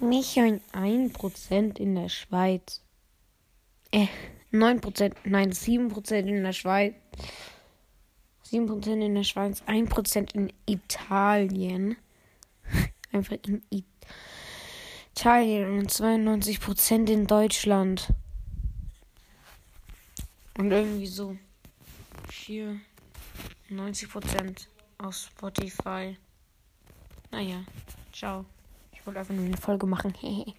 Nicht ein 1% in der Schweiz. Äh, 9%, nein, 7% in der Schweiz. 7% in der Schweiz, 1% in Italien. Einfach in Italien und 92% in Deutschland. Und irgendwie so. Hier 90% auf Spotify. Naja, ciao. Wollte einfach nur eine Folge machen.